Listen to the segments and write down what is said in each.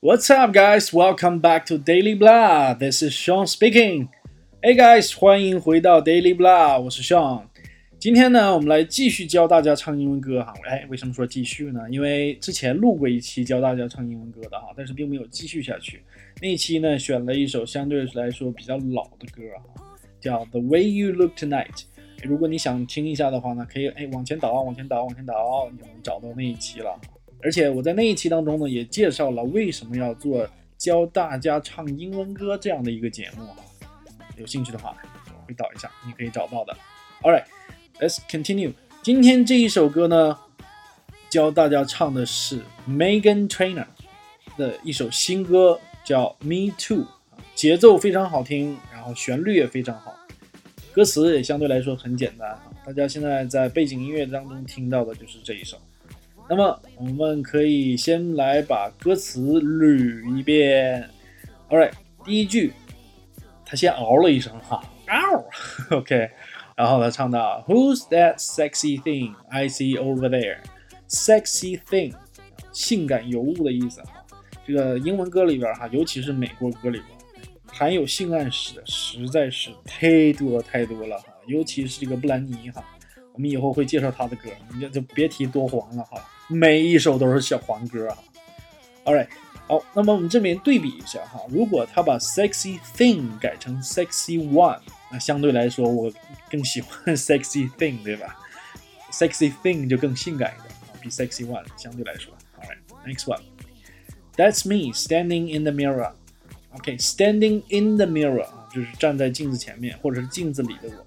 What's up, guys? Welcome back to Daily Blah. This is Sean speaking. Hey, guys，欢迎回到 Daily Blah，我是 Sean。今天呢，我们来继续教大家唱英文歌哈。哎，为什么说继续呢？因为之前录过一期教大家唱英文歌的哈，但是并没有继续下去。那一期呢，选了一首相对来说比较老的歌哈，叫《The Way You Look Tonight》。如果你想听一下的话呢，可以哎往前倒，往前倒，往前倒，你就能找到那一期了。而且我在那一期当中呢，也介绍了为什么要做教大家唱英文歌这样的一个节目哈。有兴趣的话，我会导一下，你可以找到的。All right, let's continue。今天这一首歌呢，教大家唱的是 Megan Trainor 的一首新歌，叫 Me Too。节奏非常好听，然后旋律也非常好，歌词也相对来说很简单啊。大家现在在背景音乐当中听到的就是这一首。那么我们可以先来把歌词捋一遍。All right，第一句，他先嗷了一声哈，嗷，OK，然后他唱到 Who's that sexy thing I see over there？Sexy thing，性感尤物的意思哈。这个英文歌里边哈，尤其是美国歌里边，含有性暗示的实在是太多太多了哈。尤其是这个布兰妮哈，我们以后会介绍她的歌，你就就别提多黄了哈。每一首都是小黄歌啊，All right，好，那么我们这边对比一下哈，如果他把 sexy thing 改成 sexy one，那相对来说我更喜欢 sexy thing，对吧？sexy thing 就更性感一点啊，比 sexy one 相对来说。All right，next one，That's me standing in the mirror。OK，standing in the mirror 啊，就是站在镜子前面或者是镜子里的我。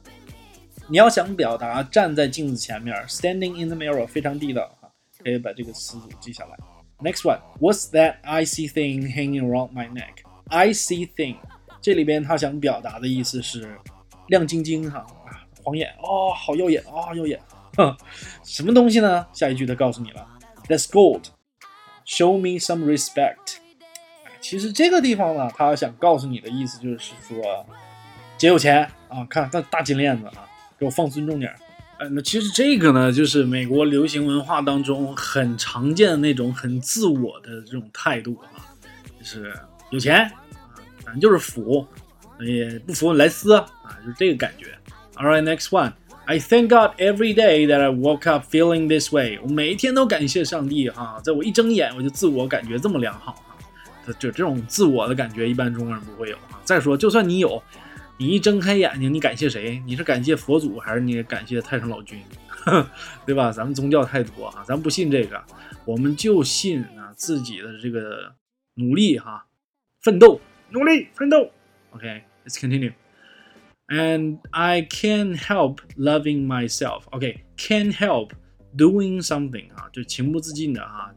你要想表达站在镜子前面，standing in the mirror 非常地道。可以把这个词组记下来。Next one, what's that icy thing hanging around my neck? Icy thing，这里边他想表达的意思是亮晶晶哈啊，晃眼哦，好耀眼啊，耀眼。哼，什么东西呢？下一句他告诉你了，That's gold. Show me some respect. 其实这个地方呢，他想告诉你的意思就是说，姐有钱啊，看那大金链子啊，给我放尊重点。那其实这个呢，就是美国流行文化当中很常见的那种很自我的这种态度啊，就是有钱啊，反正就是富，也不服来撕啊，就是这个感觉。All right, next one. I thank God every day that I woke up feeling this way. 我每一天都感谢上帝哈，在我一睁眼我就自我感觉这么良好哈，就这种自我的感觉，一般中国人不会有啊。再说，就算你有。你一睁开眼睛，你感谢谁？你是感谢佛祖，还是你感谢太上老君？对吧？咱们宗教太多啊，咱不信这个，我们就信啊自己的这个努力哈，奋斗，努力奋斗。OK，let's continue. And I can't help loving myself. OK，can't help doing something 啊，就情不自禁的哈，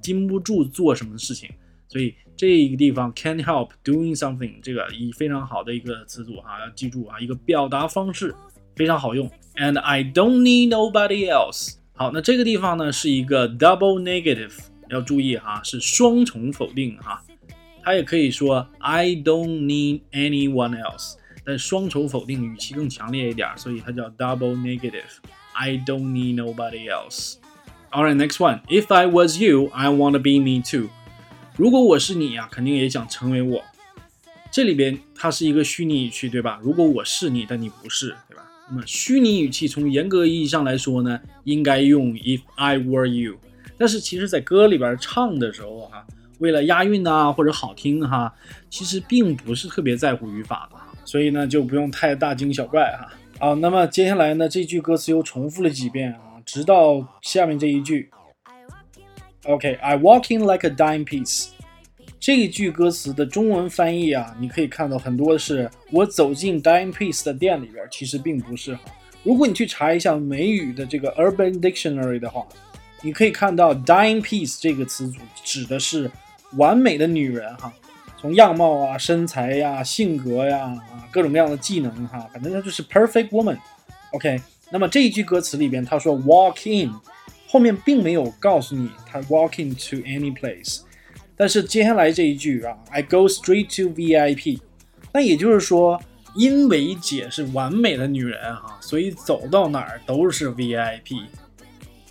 禁不住做什么事情。所以这一个地方 can't help doing something，这个一非常好的一个词组哈，要记住啊，一个表达方式非常好用。And I don't need nobody else。好，那这个地方呢是一个 double negative，要注意哈，是双重否定哈。它也可以说 I don't need anyone else，但双重否定语气更强烈一点，所以它叫 double negative。I don't need nobody else。Alright, next one. If I was you, I want to be me too. 如果我是你呀，肯定也想成为我。这里边它是一个虚拟语气，对吧？如果我是你，但你不是，对吧？那么虚拟语气从严格意义上来说呢，应该用 If I were you。但是其实，在歌里边唱的时候，哈，为了押韵呐或者好听哈，其实并不是特别在乎语法的，所以呢就不用太大惊小怪哈。好，那么接下来呢，这句歌词又重复了几遍啊，直到下面这一句。OK，I walk in like a dime piece。这一句歌词的中文翻译啊，你可以看到很多是我走进 dime piece 的店里边，其实并不是哈。如果你去查一下美语的这个 Urban Dictionary 的话，你可以看到 dime piece 这个词组指的是完美的女人哈，从样貌啊、身材呀、性格呀啊各种各样的技能哈，反正它就是 perfect woman。OK，那么这一句歌词里边他说 walk in。后面并没有告诉你他 walking to any place，但是接下来这一句啊，I go straight to VIP，那也就是说，因为姐是完美的女人哈，所以走到哪儿都是 VIP。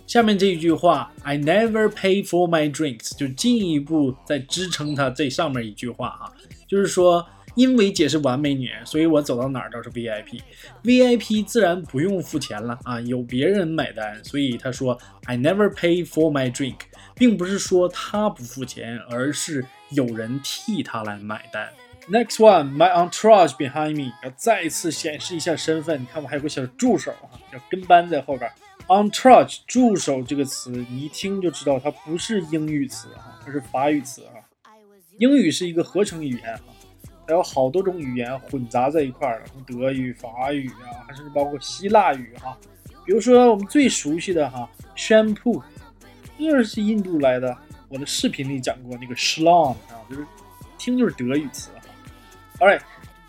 下面这一句话，I never pay for my drinks，就进一步在支撑它这上面一句话啊，就是说，因为姐是完美女人，所以我走到哪儿都是 VIP，VIP 自然不用付钱了啊，有别人买单，所以他说 I never pay for my drink，并不是说他不付钱，而是有人替他来买单。Next one, my entourage behind me，要再次显示一下身份，你看我还有个小助手啊，叫跟班在后边。Entourage 助手这个词，你一听就知道它不是英语词啊，它是法语词啊。英语是一个合成语言啊，还有好多种语言混杂在一块儿，德语、法语啊，还是包括希腊语哈。比如说我们最熟悉的哈，shampoo，这是印度来的。我的视频里讲过那个 s h l o n 啊，就是听就是德语词哈。All right,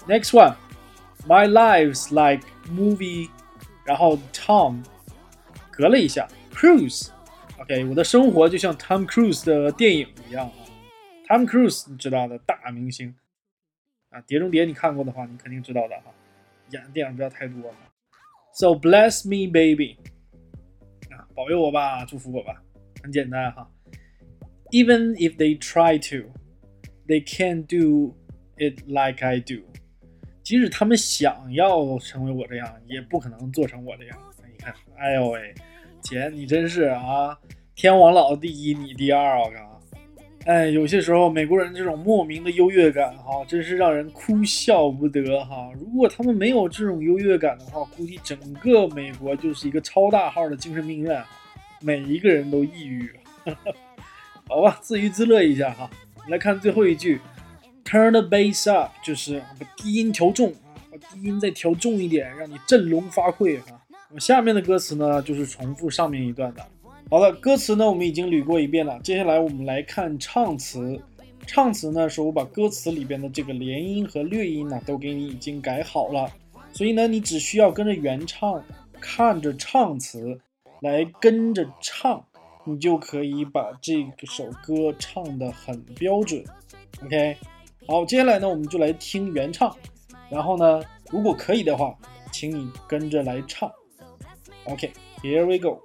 next one, my life's like movie，然后 Tom。隔了一下，Cruise，OK，我的生活就像 Tom Cruise 的电影一样啊。Tom Cruise 你知道的大明星啊，《碟中谍》你看过的话，你肯定知道的哈。演的电影不要太多哈。So bless me, baby，啊，保佑我吧，祝福我吧，很简单哈。Even if they try to, they can't do it like I do。即使他们想要成为我这样，也不可能做成我这样。你看哎呦喂，姐你真是啊，天王老子第一，你第二，我靠！哎，有些时候美国人这种莫名的优越感，哈，真是让人哭笑不得哈。如果他们没有这种优越感的话，估计整个美国就是一个超大号的精神病院，每一个人都抑郁。好吧，自娱自乐一下哈。来看最后一句，Turn the bass up，就是把低音调重啊，把低音再调重一点，让你振聋发聩哈。下面的歌词呢，就是重复上面一段的。好了，歌词呢我们已经捋过一遍了，接下来我们来看唱词。唱词呢是我把歌词里边的这个连音和略音呢都给你已经改好了，所以呢你只需要跟着原唱，看着唱词来跟着唱，你就可以把这首歌唱得很标准。OK，好，接下来呢我们就来听原唱，然后呢如果可以的话，请你跟着来唱。OK，Here we go.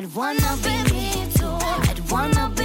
I'd wanna be me too. I'd wanna be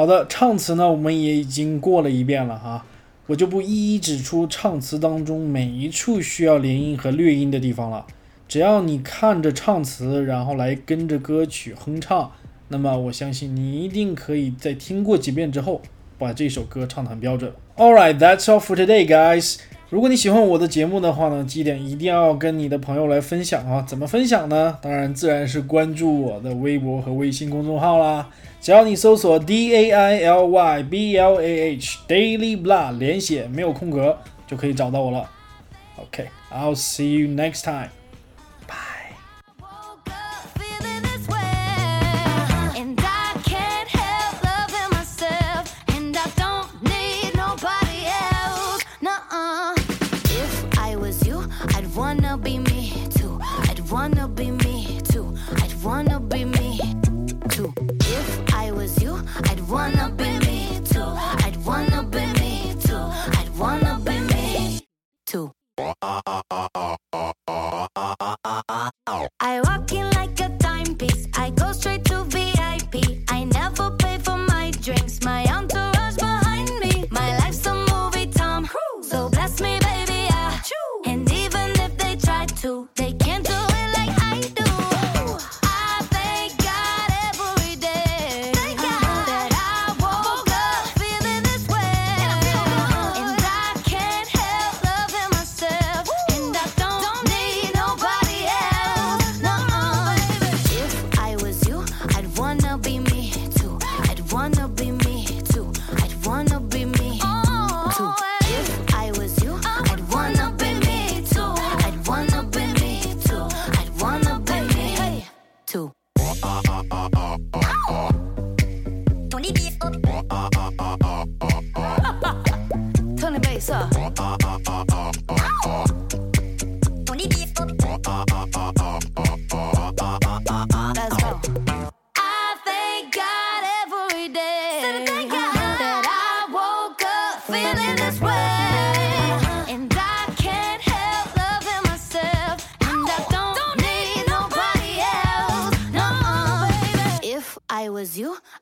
好的，唱词呢，我们也已经过了一遍了哈，我就不一一指出唱词当中每一处需要连音和略音的地方了。只要你看着唱词，然后来跟着歌曲哼唱，那么我相信你一定可以在听过几遍之后，把这首歌唱得很标准。All right, that's all for today, guys. 如果你喜欢我的节目的话呢，记得一定要跟你的朋友来分享啊！怎么分享呢？当然自然是关注我的微博和微信公众号啦。只要你搜索 D A I L Y B L A H Daily Blah 连写没有空格就可以找到我了。OK, I'll see you next time.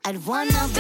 I'd wanna